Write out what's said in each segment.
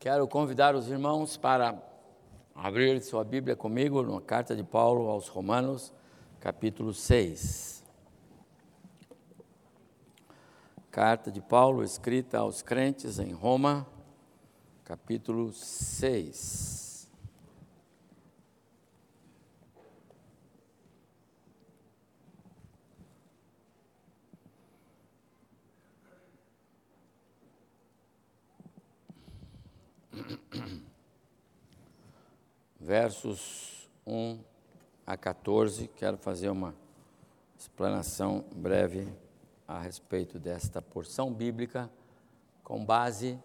Quero convidar os irmãos para abrir sua Bíblia comigo na carta de Paulo aos Romanos, capítulo 6. Carta de Paulo escrita aos crentes em Roma, capítulo 6. versos 1 a 14. Quero fazer uma explanação breve a respeito desta porção bíblica, com base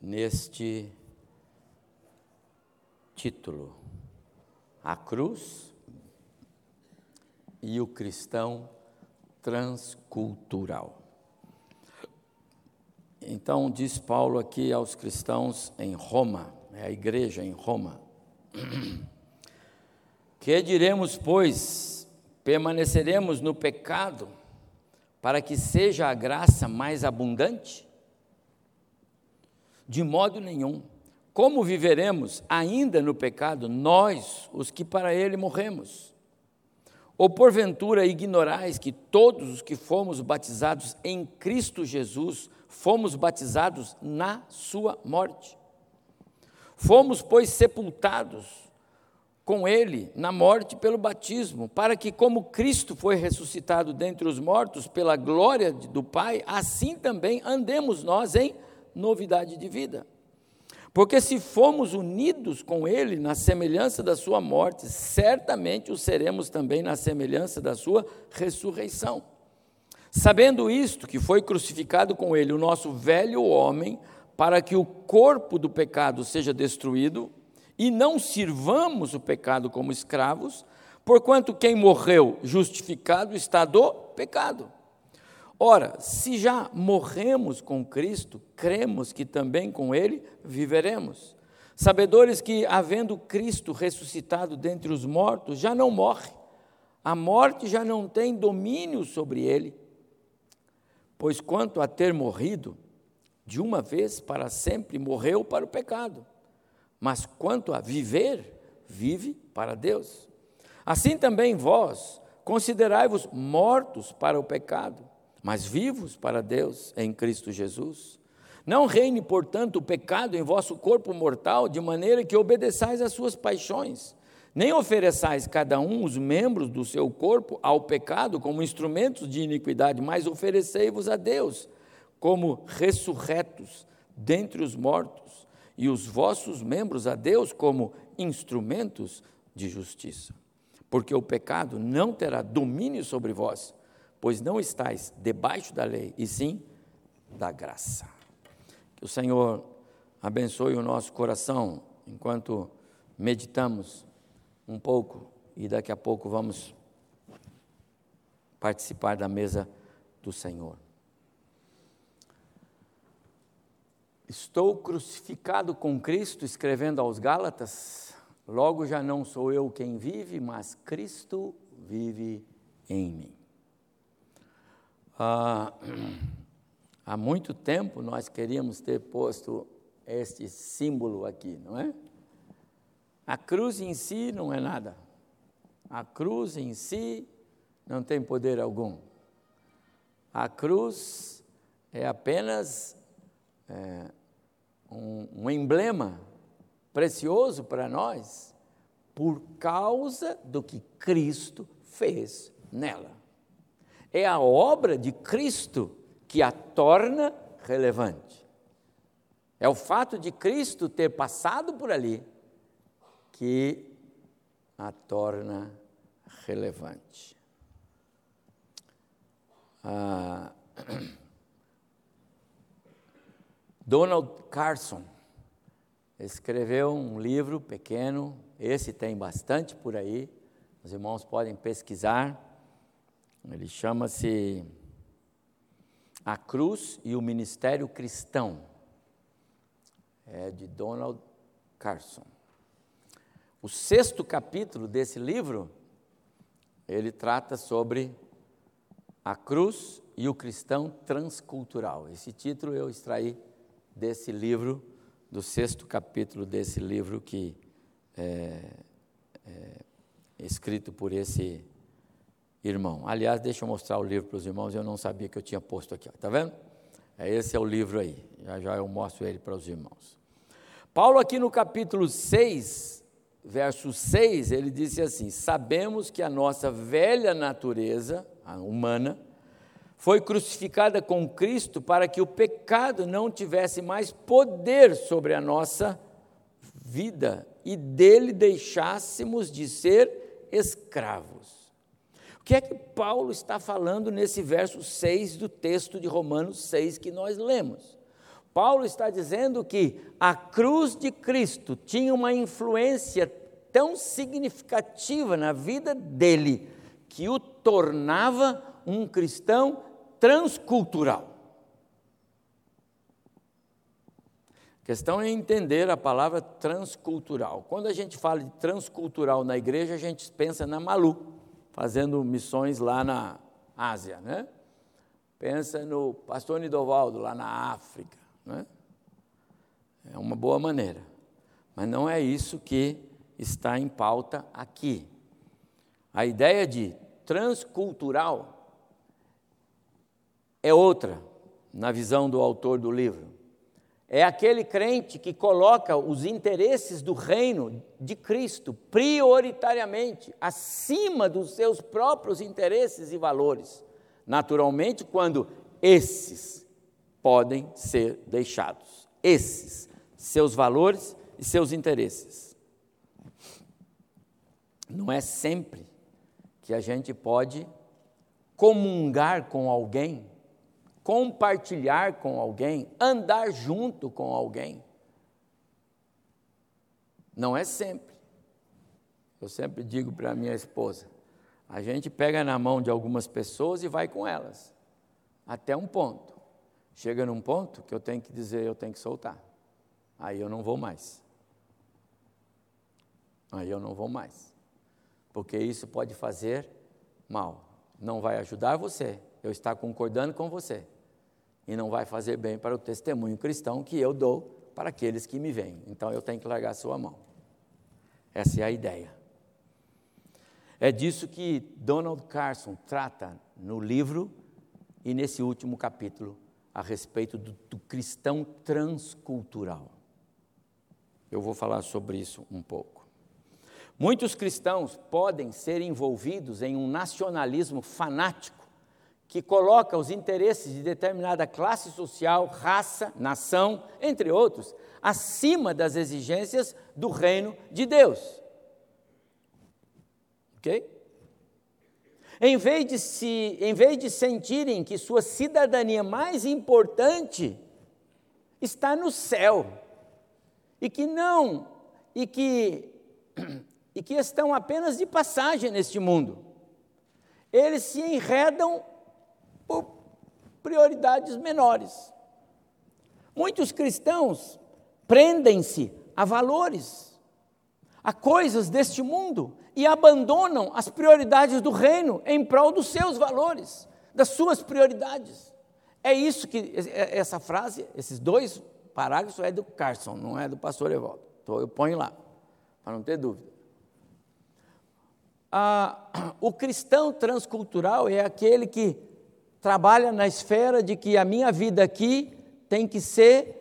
neste título: A Cruz e o Cristão Transcultural. Então, diz Paulo aqui aos cristãos em Roma, é a igreja em Roma, que diremos, pois, permaneceremos no pecado para que seja a graça mais abundante? De modo nenhum. Como viveremos ainda no pecado, nós, os que para ele morremos? Ou porventura ignorais que todos os que fomos batizados em Cristo Jesus fomos batizados na sua morte? Fomos, pois, sepultados com ele na morte pelo batismo, para que, como Cristo foi ressuscitado dentre os mortos pela glória do Pai, assim também andemos nós em novidade de vida. Porque se fomos unidos com Ele na semelhança da Sua morte, certamente o seremos também na semelhança da Sua ressurreição. Sabendo isto, que foi crucificado com Ele o nosso velho homem, para que o corpo do pecado seja destruído e não sirvamos o pecado como escravos, porquanto quem morreu justificado está do pecado. Ora, se já morremos com Cristo, cremos que também com Ele viveremos. Sabedores que, havendo Cristo ressuscitado dentre os mortos, já não morre, a morte já não tem domínio sobre ele. Pois quanto a ter morrido, de uma vez para sempre morreu para o pecado, mas quanto a viver, vive para Deus. Assim também vós, considerai-vos mortos para o pecado, mas vivos para Deus em Cristo Jesus. Não reine, portanto, o pecado em vosso corpo mortal, de maneira que obedeçais às suas paixões. Nem ofereçais cada um os membros do seu corpo ao pecado como instrumentos de iniquidade, mas oferecei-vos a Deus como ressurretos dentre os mortos, e os vossos membros a Deus como instrumentos de justiça. Porque o pecado não terá domínio sobre vós, pois não estáis debaixo da lei, e sim da graça. Que o Senhor abençoe o nosso coração enquanto meditamos um pouco e daqui a pouco vamos participar da mesa do Senhor. Estou crucificado com Cristo, escrevendo aos Gálatas, logo já não sou eu quem vive, mas Cristo vive em mim. Ah, há muito tempo nós queríamos ter posto este símbolo aqui, não é? A cruz em si não é nada. A cruz em si não tem poder algum. A cruz é apenas é, um, um emblema precioso para nós por causa do que Cristo fez nela. É a obra de Cristo que a torna relevante. É o fato de Cristo ter passado por ali que a torna relevante. Ah, Donald Carson escreveu um livro pequeno, esse tem bastante por aí, os irmãos podem pesquisar. Ele chama-se A Cruz e o Ministério Cristão. É de Donald Carson. O sexto capítulo desse livro, ele trata sobre a cruz e o cristão transcultural. Esse título eu extraí desse livro do sexto capítulo desse livro que é, é escrito por esse irmão. Aliás, deixa eu mostrar o livro para os irmãos, eu não sabia que eu tinha posto aqui. Está vendo? É, esse é o livro aí. Já já eu mostro ele para os irmãos. Paulo, aqui no capítulo 6, verso 6, ele disse assim: Sabemos que a nossa velha natureza, a humana, foi crucificada com Cristo para que o pecado não tivesse mais poder sobre a nossa vida e dele deixássemos de ser escravos. O que é que Paulo está falando nesse verso 6 do texto de Romanos 6 que nós lemos? Paulo está dizendo que a cruz de Cristo tinha uma influência tão significativa na vida dele que o tornava um cristão transcultural. A questão é entender a palavra transcultural. Quando a gente fala de transcultural na igreja, a gente pensa na Malu, fazendo missões lá na Ásia, né? Pensa no pastor Nidovaldo lá na África, né? É uma boa maneira. Mas não é isso que está em pauta aqui. A ideia de transcultural é outra, na visão do autor do livro. É aquele crente que coloca os interesses do reino de Cristo prioritariamente acima dos seus próprios interesses e valores. Naturalmente, quando esses podem ser deixados. Esses, seus valores e seus interesses. Não é sempre que a gente pode comungar com alguém, compartilhar com alguém, andar junto com alguém. Não é sempre. Eu sempre digo para minha esposa: a gente pega na mão de algumas pessoas e vai com elas, até um ponto. Chega num ponto que eu tenho que dizer, eu tenho que soltar. Aí eu não vou mais. Aí eu não vou mais. Porque isso pode fazer mal. Não vai ajudar você. Eu estar concordando com você. E não vai fazer bem para o testemunho cristão que eu dou para aqueles que me veem. Então eu tenho que largar a sua mão. Essa é a ideia. É disso que Donald Carson trata no livro e nesse último capítulo a respeito do, do cristão transcultural. Eu vou falar sobre isso um pouco. Muitos cristãos podem ser envolvidos em um nacionalismo fanático que coloca os interesses de determinada classe social, raça, nação, entre outros, acima das exigências do reino de Deus. Ok? Em vez de, se, em vez de sentirem que sua cidadania mais importante está no céu, e que não, e que, e que estão apenas de passagem neste mundo, eles se enredam por prioridades menores. Muitos cristãos prendem-se a valores, a coisas deste mundo, e abandonam as prioridades do reino em prol dos seus valores, das suas prioridades. É isso que é, essa frase, esses dois parágrafos é do Carson, não é do pastor Evaldo. Então eu ponho lá, para não ter dúvida. Ah, o cristão transcultural é aquele que trabalha na esfera de que a minha vida aqui tem que ser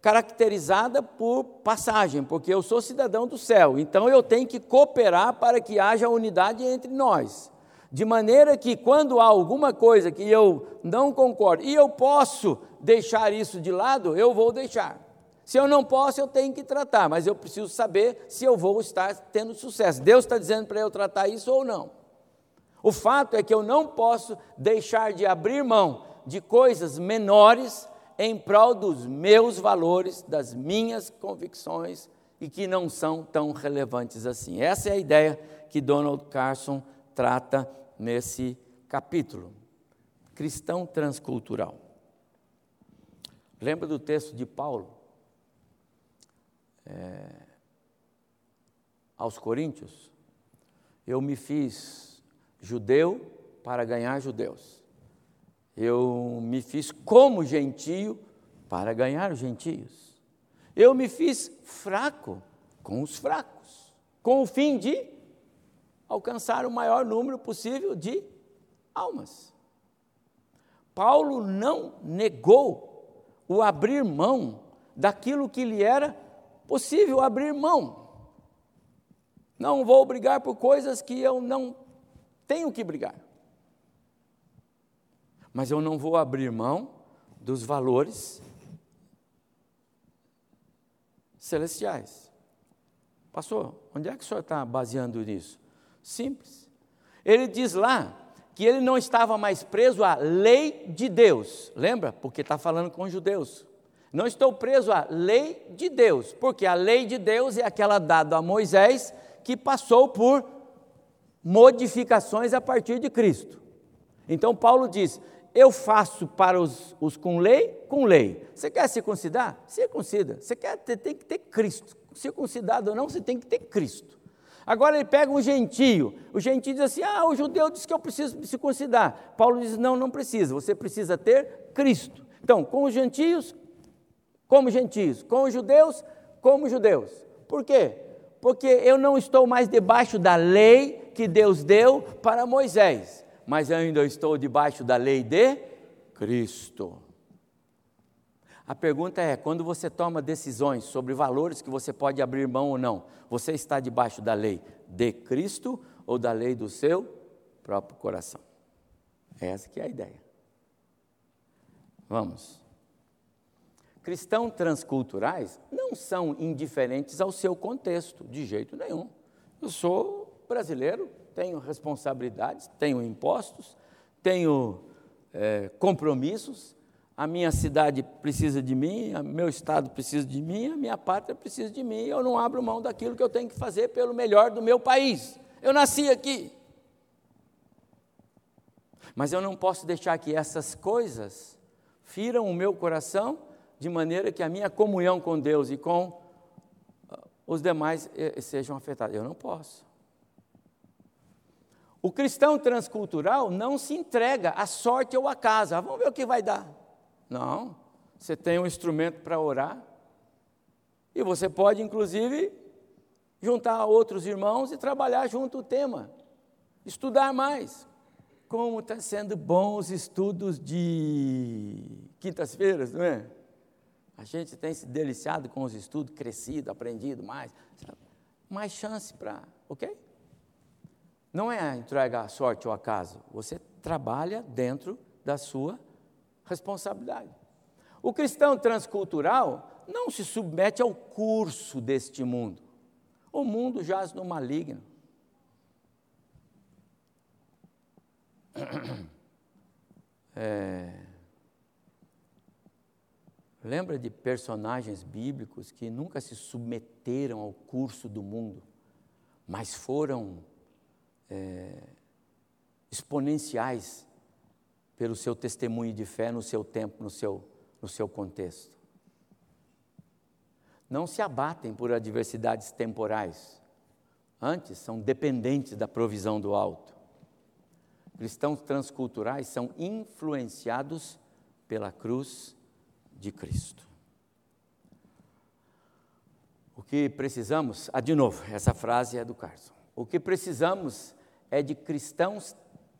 caracterizada por passagem, porque eu sou cidadão do céu, então eu tenho que cooperar para que haja unidade entre nós. De maneira que quando há alguma coisa que eu não concordo, e eu posso deixar isso de lado, eu vou deixar. Se eu não posso, eu tenho que tratar, mas eu preciso saber se eu vou estar tendo sucesso. Deus está dizendo para eu tratar isso ou não. O fato é que eu não posso deixar de abrir mão de coisas menores em prol dos meus valores, das minhas convicções e que não são tão relevantes assim. Essa é a ideia que Donald Carson trata nesse capítulo. Cristão transcultural. Lembra do texto de Paulo? É, aos Coríntios? Eu me fiz judeu para ganhar judeus eu me fiz como gentio para ganhar os gentios. eu me fiz fraco com os fracos, com o fim de alcançar o maior número possível de almas. Paulo não negou o abrir mão daquilo que lhe era possível abrir mão. Não vou brigar por coisas que eu não tenho que brigar. Mas eu não vou abrir mão dos valores celestiais. Pastor, onde é que o senhor está baseando nisso? Simples. Ele diz lá que ele não estava mais preso à lei de Deus, lembra? Porque está falando com os judeus. Não estou preso à lei de Deus, porque a lei de Deus é aquela dada a Moisés que passou por modificações a partir de Cristo. Então Paulo diz: eu faço para os, os com lei, com lei. Você quer circuncidar? Circuncida. Você quer ter, tem que ter Cristo. Circuncidado ou não, você tem que ter Cristo. Agora ele pega um gentio. O gentio diz assim: ah, o judeu diz que eu preciso circuncidar. Paulo diz: não, não precisa. Você precisa ter Cristo. Então, com os gentios, como gentios. Com os judeus, como judeus. Por quê? Porque eu não estou mais debaixo da lei que Deus deu para Moisés mas ainda estou debaixo da lei de Cristo. A pergunta é: quando você toma decisões sobre valores que você pode abrir mão ou não, você está debaixo da lei de Cristo ou da lei do seu próprio coração? Essa que é a ideia. Vamos. Cristãos transculturais não são indiferentes ao seu contexto, de jeito nenhum. Eu sou brasileiro, tenho responsabilidades, tenho impostos, tenho é, compromissos, a minha cidade precisa de mim, meu estado precisa de mim, a minha pátria precisa de mim, eu não abro mão daquilo que eu tenho que fazer pelo melhor do meu país. Eu nasci aqui. Mas eu não posso deixar que essas coisas firam o meu coração de maneira que a minha comunhão com Deus e com ah, os demais eh, sejam afetadas. Eu não posso. O cristão transcultural não se entrega à sorte ou à casa. Vamos ver o que vai dar. Não. Você tem um instrumento para orar. E você pode, inclusive, juntar outros irmãos e trabalhar junto o tema. Estudar mais. Como está sendo bom os estudos de quintas-feiras, não é? A gente tem se deliciado com os estudos, crescido, aprendido mais. Mais chance para, ok? Não é entregar a sorte ou acaso, você trabalha dentro da sua responsabilidade. O cristão transcultural não se submete ao curso deste mundo. O mundo jaz no maligno. É, lembra de personagens bíblicos que nunca se submeteram ao curso do mundo, mas foram é, exponenciais pelo seu testemunho de fé no seu tempo, no seu, no seu contexto. Não se abatem por adversidades temporais, antes são dependentes da provisão do alto. Cristãos transculturais são influenciados pela cruz de Cristo. O que precisamos, ah, de novo, essa frase é do Carson. O que precisamos é de cristãos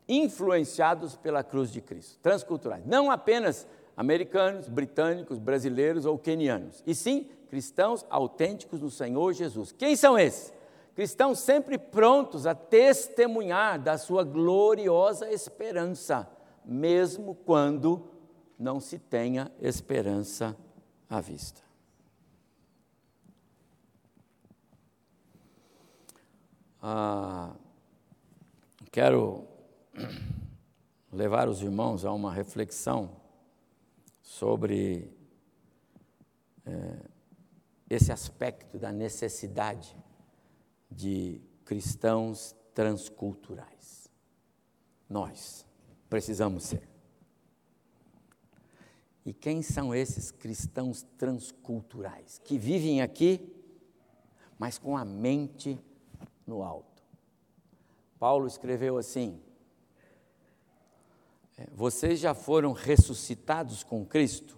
influenciados pela cruz de Cristo, transculturais, não apenas americanos, britânicos, brasileiros ou quenianos, e sim cristãos autênticos do Senhor Jesus. Quem são esses? Cristãos sempre prontos a testemunhar da sua gloriosa esperança, mesmo quando não se tenha esperança à vista. Ah, Quero levar os irmãos a uma reflexão sobre é, esse aspecto da necessidade de cristãos transculturais. Nós precisamos ser. E quem são esses cristãos transculturais que vivem aqui, mas com a mente no alto? Paulo escreveu assim: é, Vocês já foram ressuscitados com Cristo?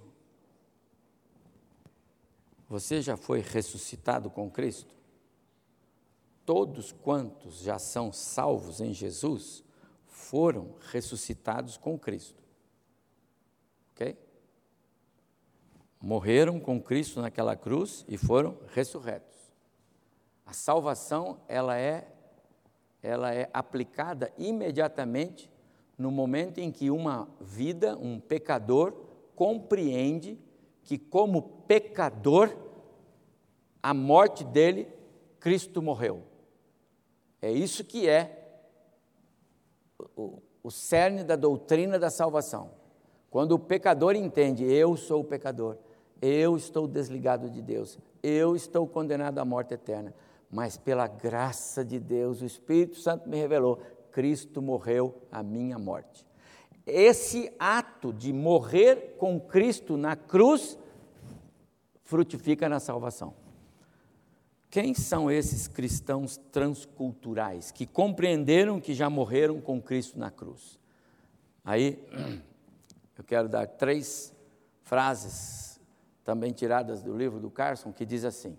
Você já foi ressuscitado com Cristo? Todos quantos já são salvos em Jesus foram ressuscitados com Cristo. Ok? Morreram com Cristo naquela cruz e foram ressurretos. A salvação, ela é ela é aplicada imediatamente no momento em que uma vida, um pecador, compreende que, como pecador, a morte dele, Cristo morreu. É isso que é o, o cerne da doutrina da salvação. Quando o pecador entende, eu sou o pecador, eu estou desligado de Deus, eu estou condenado à morte eterna, mas pela graça de Deus, o Espírito Santo me revelou, Cristo morreu a minha morte. Esse ato de morrer com Cristo na cruz frutifica na salvação. Quem são esses cristãos transculturais que compreenderam que já morreram com Cristo na cruz? Aí eu quero dar três frases, também tiradas do livro do Carson, que diz assim: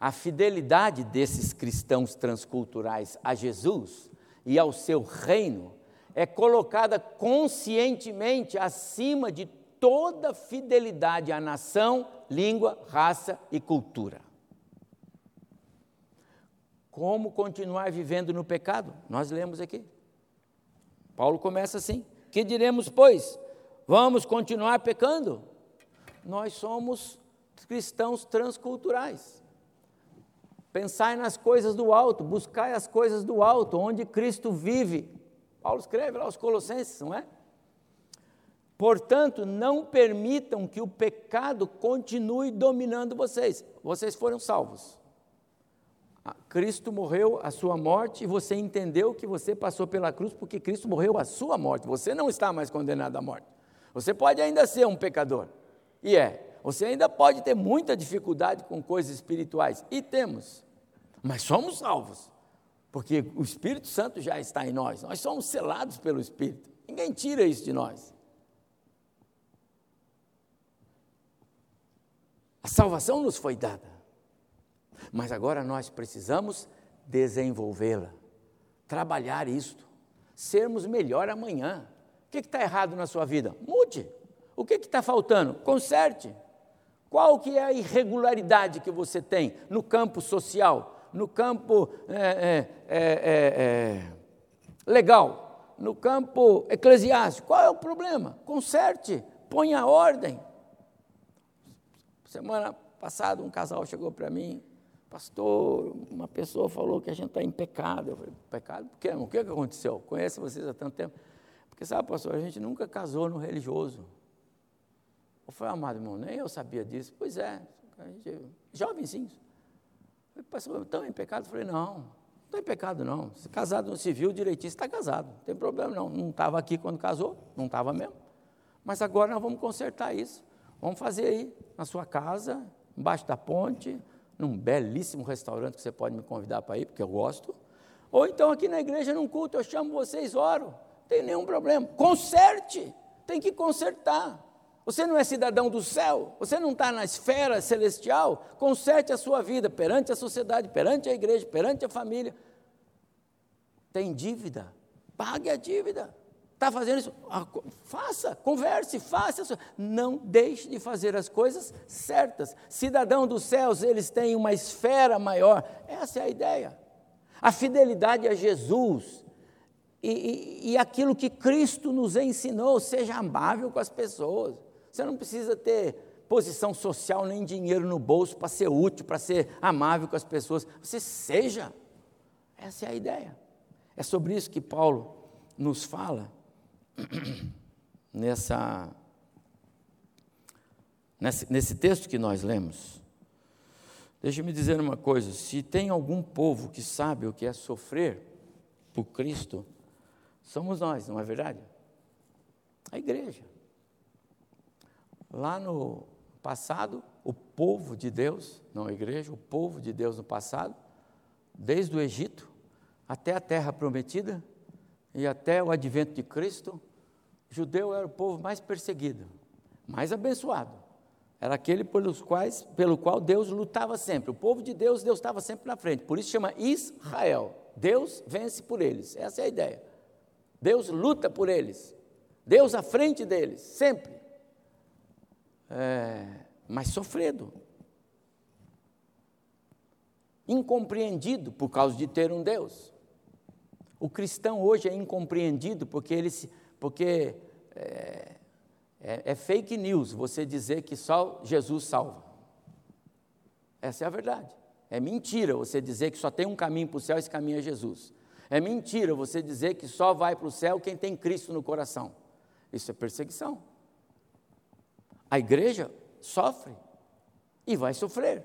a fidelidade desses cristãos transculturais a Jesus e ao seu reino é colocada conscientemente acima de toda fidelidade à nação, língua, raça e cultura. Como continuar vivendo no pecado? Nós lemos aqui. Paulo começa assim: Que diremos, pois? Vamos continuar pecando? Nós somos cristãos transculturais. Pensai nas coisas do alto, buscai as coisas do alto, onde Cristo vive. Paulo escreve lá aos Colossenses, não é? Portanto, não permitam que o pecado continue dominando vocês. Vocês foram salvos. Ah, Cristo morreu a sua morte e você entendeu que você passou pela cruz porque Cristo morreu a sua morte. Você não está mais condenado à morte. Você pode ainda ser um pecador. E é. Você ainda pode ter muita dificuldade com coisas espirituais. E temos. Mas somos salvos. Porque o Espírito Santo já está em nós. Nós somos selados pelo Espírito. Ninguém tira isso de nós. A salvação nos foi dada. Mas agora nós precisamos desenvolvê-la, trabalhar isto, sermos melhor amanhã. O que está errado na sua vida? Mude. O que está faltando? Conserte. Qual que é a irregularidade que você tem no campo social, no campo é, é, é, legal, no campo eclesiástico? Qual é o problema? Conserte, ponha ordem. Semana passada um casal chegou para mim, pastor, uma pessoa falou que a gente está em pecado. Eu falei, pecado? Por quê? O que aconteceu? Conheço vocês há tanto tempo. Porque sabe, pastor, a gente nunca casou no religioso. Eu falei, amado irmão, nem eu sabia disso. Pois é, jovenzinhos. Pastor, estão em pecado? Eu falei, não, não estou em pecado não. Se casado no civil, direitinho, está casado. Não tem problema não. Não estava aqui quando casou, não estava mesmo. Mas agora nós vamos consertar isso. Vamos fazer aí, na sua casa, embaixo da ponte, num belíssimo restaurante que você pode me convidar para ir, porque eu gosto. Ou então aqui na igreja, num culto, eu chamo vocês, oro. Não tem nenhum problema. Conserte, tem que consertar. Você não é cidadão do céu, você não está na esfera celestial. Conserte a sua vida perante a sociedade, perante a igreja, perante a família. Tem dívida? Pague a dívida. Está fazendo isso? Ah, faça, converse, faça. Não deixe de fazer as coisas certas. Cidadão dos céus, eles têm uma esfera maior. Essa é a ideia. A fidelidade a Jesus e, e, e aquilo que Cristo nos ensinou, seja amável com as pessoas. Você não precisa ter posição social nem dinheiro no bolso para ser útil, para ser amável com as pessoas. Você seja. Essa é a ideia. É sobre isso que Paulo nos fala nessa, nesse, nesse texto que nós lemos. Deixe-me dizer uma coisa: se tem algum povo que sabe o que é sofrer por Cristo, somos nós, não é verdade? A igreja. Lá no passado, o povo de Deus, não a igreja, o povo de Deus no passado, desde o Egito até a terra prometida e até o advento de Cristo, judeu era o povo mais perseguido, mais abençoado. era aquele pelos quais, pelo qual Deus lutava sempre. O povo de Deus, Deus estava sempre na frente. Por isso chama Israel. Deus vence por eles. Essa é a ideia. Deus luta por eles. Deus à frente deles, sempre. É, mas sofrido. Incompreendido por causa de ter um Deus. O cristão hoje é incompreendido porque ele se, porque é, é, é fake news você dizer que só Jesus salva. Essa é a verdade. É mentira você dizer que só tem um caminho para o céu esse caminho é Jesus. É mentira você dizer que só vai para o céu quem tem Cristo no coração. Isso é perseguição. A igreja sofre e vai sofrer.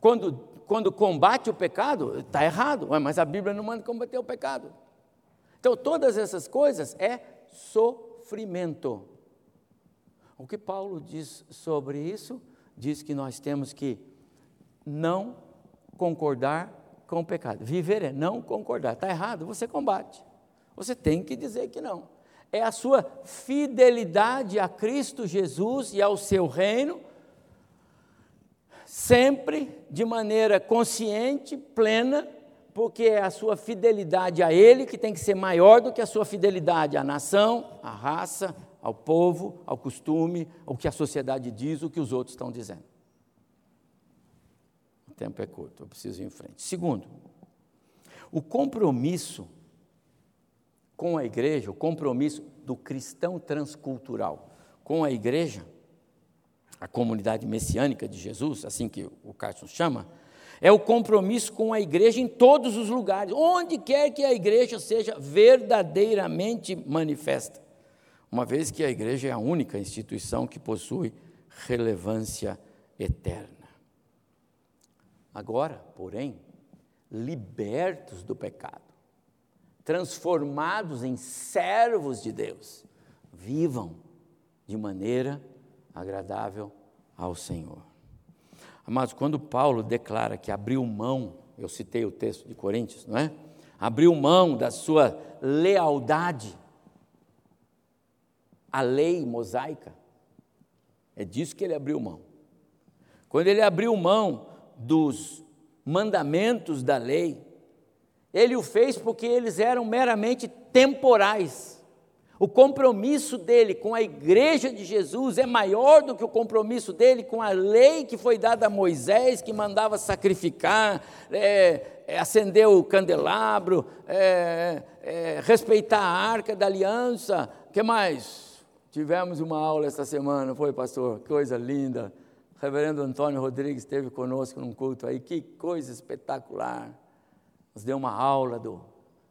Quando, quando combate o pecado, está errado, mas a Bíblia não manda combater o pecado. Então, todas essas coisas é sofrimento. O que Paulo diz sobre isso? Diz que nós temos que não concordar com o pecado. Viver é não concordar. Está errado, você combate. Você tem que dizer que não. É a sua fidelidade a Cristo Jesus e ao seu reino, sempre de maneira consciente, plena, porque é a sua fidelidade a Ele que tem que ser maior do que a sua fidelidade à nação, à raça, ao povo, ao costume, ao que a sociedade diz, o que os outros estão dizendo. O tempo é curto, eu preciso ir em frente. Segundo, o compromisso com a igreja, o compromisso do cristão transcultural com a igreja, a comunidade messiânica de Jesus, assim que o Carson chama, é o compromisso com a igreja em todos os lugares, onde quer que a igreja seja verdadeiramente manifesta, uma vez que a igreja é a única instituição que possui relevância eterna. Agora, porém, libertos do pecado, transformados em servos de Deus, vivam de maneira agradável ao Senhor. Amados, quando Paulo declara que abriu mão, eu citei o texto de Coríntios, não é? Abriu mão da sua lealdade à lei mosaica, é disso que ele abriu mão. Quando ele abriu mão dos mandamentos da lei, ele o fez porque eles eram meramente temporais. O compromisso dele com a igreja de Jesus é maior do que o compromisso dele com a lei que foi dada a Moisés, que mandava sacrificar, é, é, acender o candelabro, é, é, respeitar a arca da aliança. que mais? Tivemos uma aula essa semana, foi, pastor? Coisa linda. O reverendo Antônio Rodrigues esteve conosco num culto aí, que coisa espetacular. Nos deu uma aula do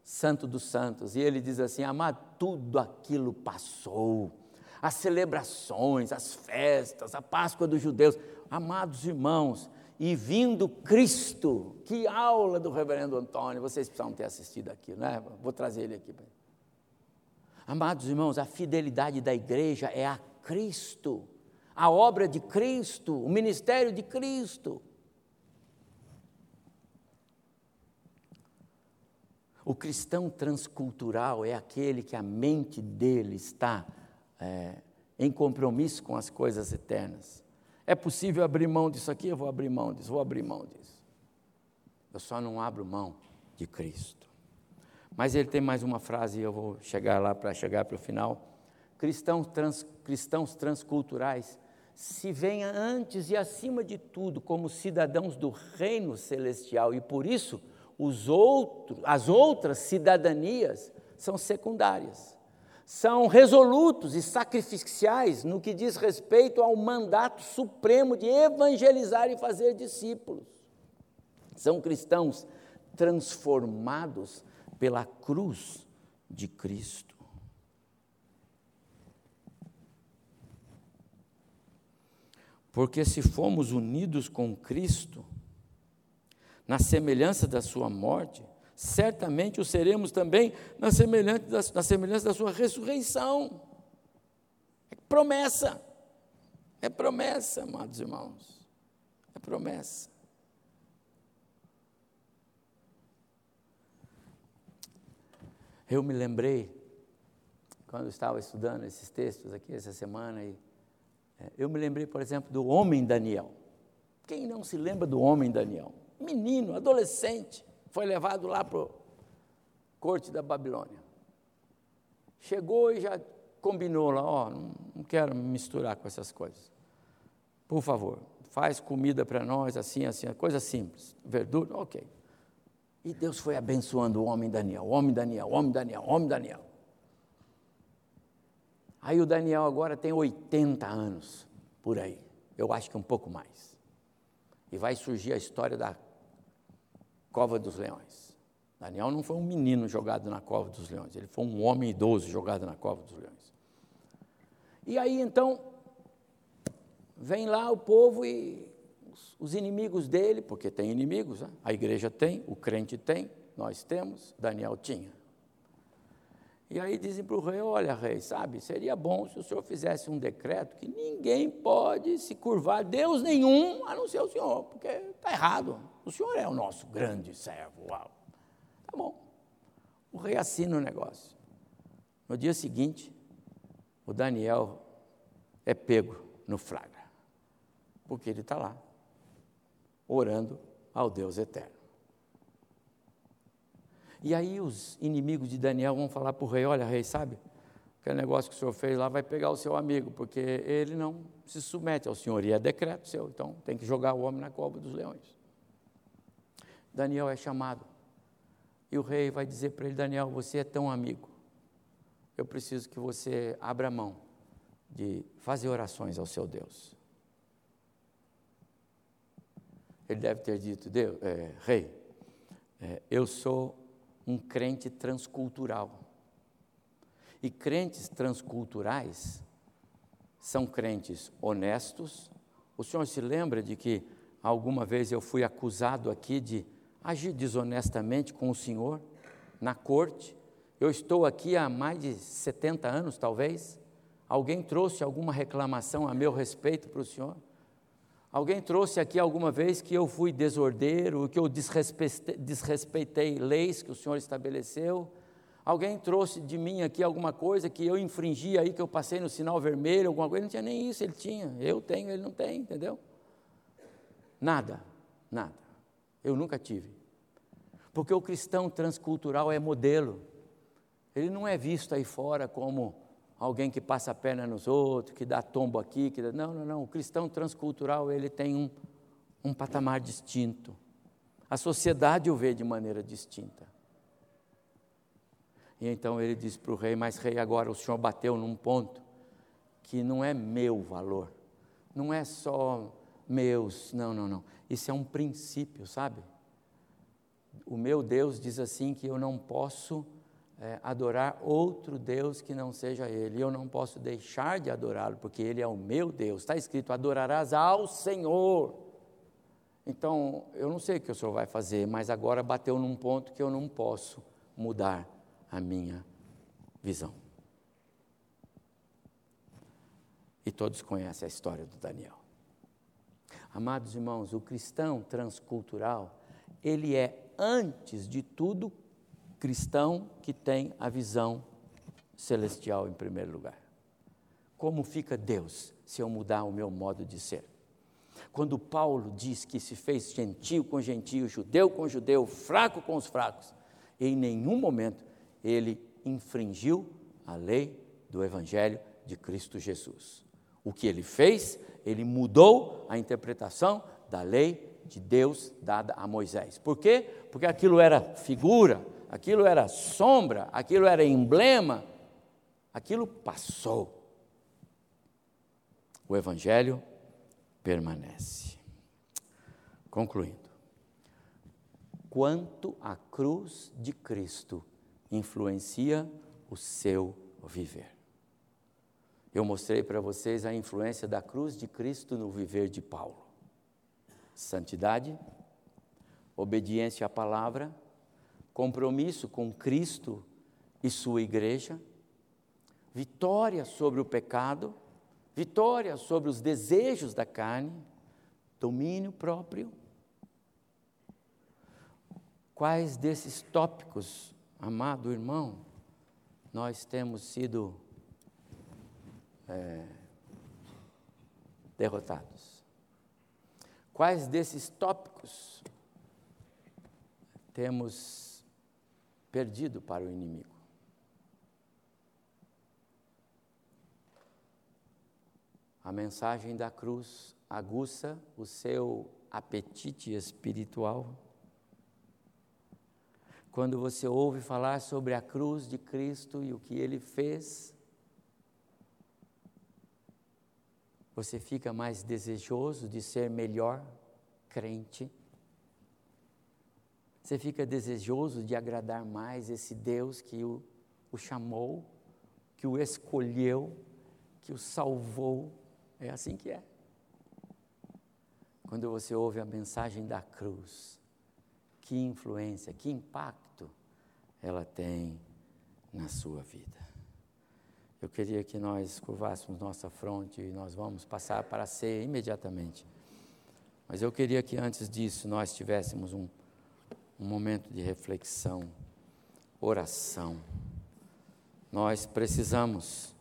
Santo dos Santos, e ele diz assim: Amado, tudo aquilo passou, as celebrações, as festas, a Páscoa dos judeus, amados irmãos, e vindo Cristo, que aula do reverendo Antônio, vocês precisam ter assistido aqui, né? Vou trazer ele aqui. Amados irmãos, a fidelidade da igreja é a Cristo, a obra de Cristo, o ministério de Cristo. O cristão transcultural é aquele que a mente dele está é, em compromisso com as coisas eternas. É possível abrir mão disso aqui? Eu vou abrir mão disso, vou abrir mão disso. Eu só não abro mão de Cristo. Mas ele tem mais uma frase e eu vou chegar lá para chegar para o final. Cristãos, trans, cristãos transculturais se veem antes e acima de tudo como cidadãos do reino celestial e por isso os outros, as outras cidadanias são secundárias. São resolutos e sacrificiais no que diz respeito ao mandato supremo de evangelizar e fazer discípulos. São cristãos transformados pela cruz de Cristo. Porque se fomos unidos com Cristo, na semelhança da sua morte, certamente o seremos também na semelhança da, na semelhança da sua ressurreição. É promessa. É promessa, amados irmãos. É promessa. Eu me lembrei, quando estava estudando esses textos aqui essa semana, e É, eu me lembrei, por exemplo, do homem Daniel. Quem não se lembra do homem Daniel? Menino, adolescente, foi levado lá para a corte da Babilônia. Chegou e já combinou lá, ó, oh, não, quero me misturar com essas coisas. Por favor, faz comida para nós, assim, assim, coisa simples. Verdura, ok. E Deus foi abençoando o homem Daniel, o homem Daniel, o homem Daniel, o homem Daniel. Aí o Daniel agora tem 80 anos, por aí. Eu acho que um pouco mais. E vai surgir a história da cova dos leões. Daniel não foi um menino jogado na cova dos leões, ele foi um homem idoso jogado na cova dos leões. E aí então, vem lá o povo e os inimigos dele, porque tem inimigos, né? a igreja tem, o crente tem, nós temos, Daniel tinha. E aí dizem para o rei: Olha, rei, sabe, seria bom se o senhor fizesse um decreto que ninguém pode se curvar, Deus nenhum, a não ser o senhor, porque está errado. O senhor é o nosso grande servo. Uau. Tá bom. O rei assina o negócio. No dia seguinte, o Daniel é pego no flagra, porque ele está lá, orando ao Deus eterno. E aí os inimigos de Daniel vão falar para o rei: Olha, rei, sabe? Aquele negócio que o senhor fez lá vai pegar o seu amigo, porque ele não se submete ao senhor, e é decreto seu, então tem que jogar o homem na cova dos leões. Daniel é chamado. E o rei vai dizer para ele: Daniel, você é tão amigo. Eu preciso que você abra mão de fazer orações ao seu Deus. Ele deve ter dito: Deus, é, Rei, é, eu sou um crente transcultural. E crentes transculturais são crentes honestos. O senhor se lembra de que alguma vez eu fui acusado aqui de agir desonestamente com o senhor na corte? Eu estou aqui há mais de 70 anos, talvez. Alguém trouxe alguma reclamação a meu respeito para o senhor? Alguém trouxe aqui alguma vez que eu fui desordeiro, que eu desrespeitei, desrespeitei leis que o Senhor estabeleceu? Alguém trouxe de mim aqui alguma coisa que eu infringi aí, que eu passei no sinal vermelho, alguma coisa? Não tinha nem isso, ele tinha. Eu tenho, ele não tem, entendeu? Nada, nada. Eu nunca tive. Porque o cristão transcultural é modelo. Ele não é visto aí fora como alguém que passa a perna nos outros, que dá tombo aqui, que dá... não, não, não. O cristão transcultural ele tem um, um patamar distinto. A sociedade o vê de maneira distinta. E então ele diz para o rei: Mas rei, agora o senhor bateu num ponto que não é meu valor, não é só meus, não, não, não. Isso é um princípio, sabe? O meu Deus diz assim que eu não posso é, adorar outro Deus que não seja Ele. Eu não posso deixar de adorá-lo, porque Ele é o meu Deus. Está escrito: adorarás ao Senhor. Então, eu não sei o que o Senhor vai fazer, mas agora bateu num ponto que eu não posso mudar a minha visão. E todos conhecem a história do Daniel. Amados irmãos, o cristão transcultural, ele é, antes de tudo, cristão que tem a visão celestial em primeiro lugar. Como fica Deus se eu mudar o meu modo de ser? Quando Paulo diz que se fez gentio com gentio, judeu com judeu, fraco com os fracos, em nenhum momento ele infringiu a lei do Evangelho de Cristo Jesus. O que ele fez, ele mudou a interpretação da lei de Deus dada a Moisés. Por quê? Porque aquilo era figura, aquilo era sombra, aquilo era emblema, aquilo passou. O Evangelho permanece. Concluindo, quanto a cruz de Cristo influencia o seu viver. Eu mostrei para vocês a influência da cruz de Cristo no viver de Paulo. Santidade, obediência à palavra, compromisso com Cristo e sua igreja, vitória sobre o pecado, vitória sobre os desejos da carne, domínio próprio. Quais desses tópicos, amado irmão, nós temos sido é, derrotados. Quais desses tópicos temos perdido para o inimigo? A mensagem da cruz aguça o seu apetite espiritual. Quando você ouve falar sobre a cruz de Cristo e o que ele fez, você fica mais desejoso de ser melhor crente. Você fica desejoso de agradar mais esse Deus que o, o chamou, que o escolheu, que o salvou. É assim que é. Quando você ouve a mensagem da cruz, que influência, que impacto ela tem na sua vida. Eu queria que nós curvássemos nossa fronte e nós vamos passar para a ceia imediatamente. Mas eu queria que antes disso nós tivéssemos um, um momento de reflexão, oração. Nós precisamos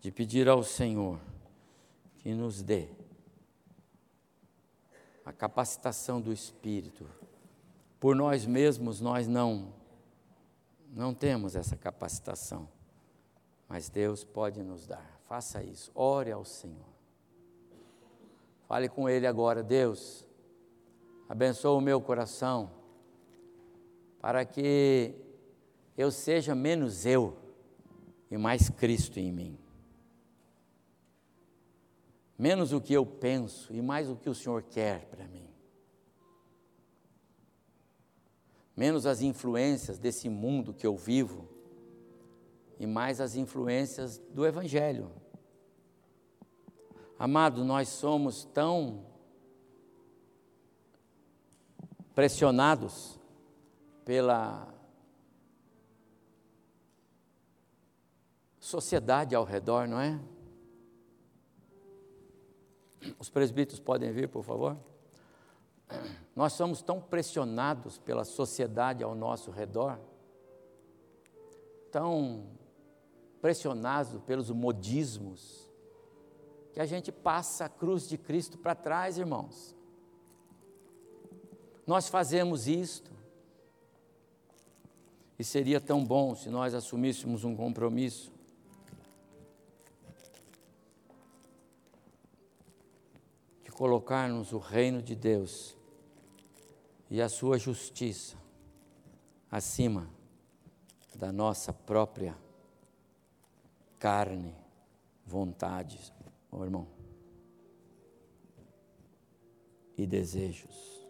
de pedir ao Senhor que nos dê a capacitação do Espírito. Por nós mesmos nós não não temos essa capacitação mas Deus pode nos dar. Faça isso, ore ao Senhor. Fale com Ele agora, Deus, abençoa o meu coração, para que eu seja menos eu e mais Cristo em mim. Menos o que eu penso e mais o que o Senhor quer para mim. Menos as influências desse mundo que eu vivo e mais as influências do Evangelho. Amado, nós somos tão pressionados pela sociedade ao redor, não é? Os presbíteros podem vir, por favor? Nós somos tão pressionados pela sociedade ao nosso redor, tão pressionado pelos modismos, que a gente passa a cruz de Cristo para trás, irmãos. Nós fazemos isto. E seria tão bom se nós assumíssemos um compromisso. De colocarmos o reino de Deus e a sua justiça acima da nossa própria carne, vontades, oh, irmão, e desejos.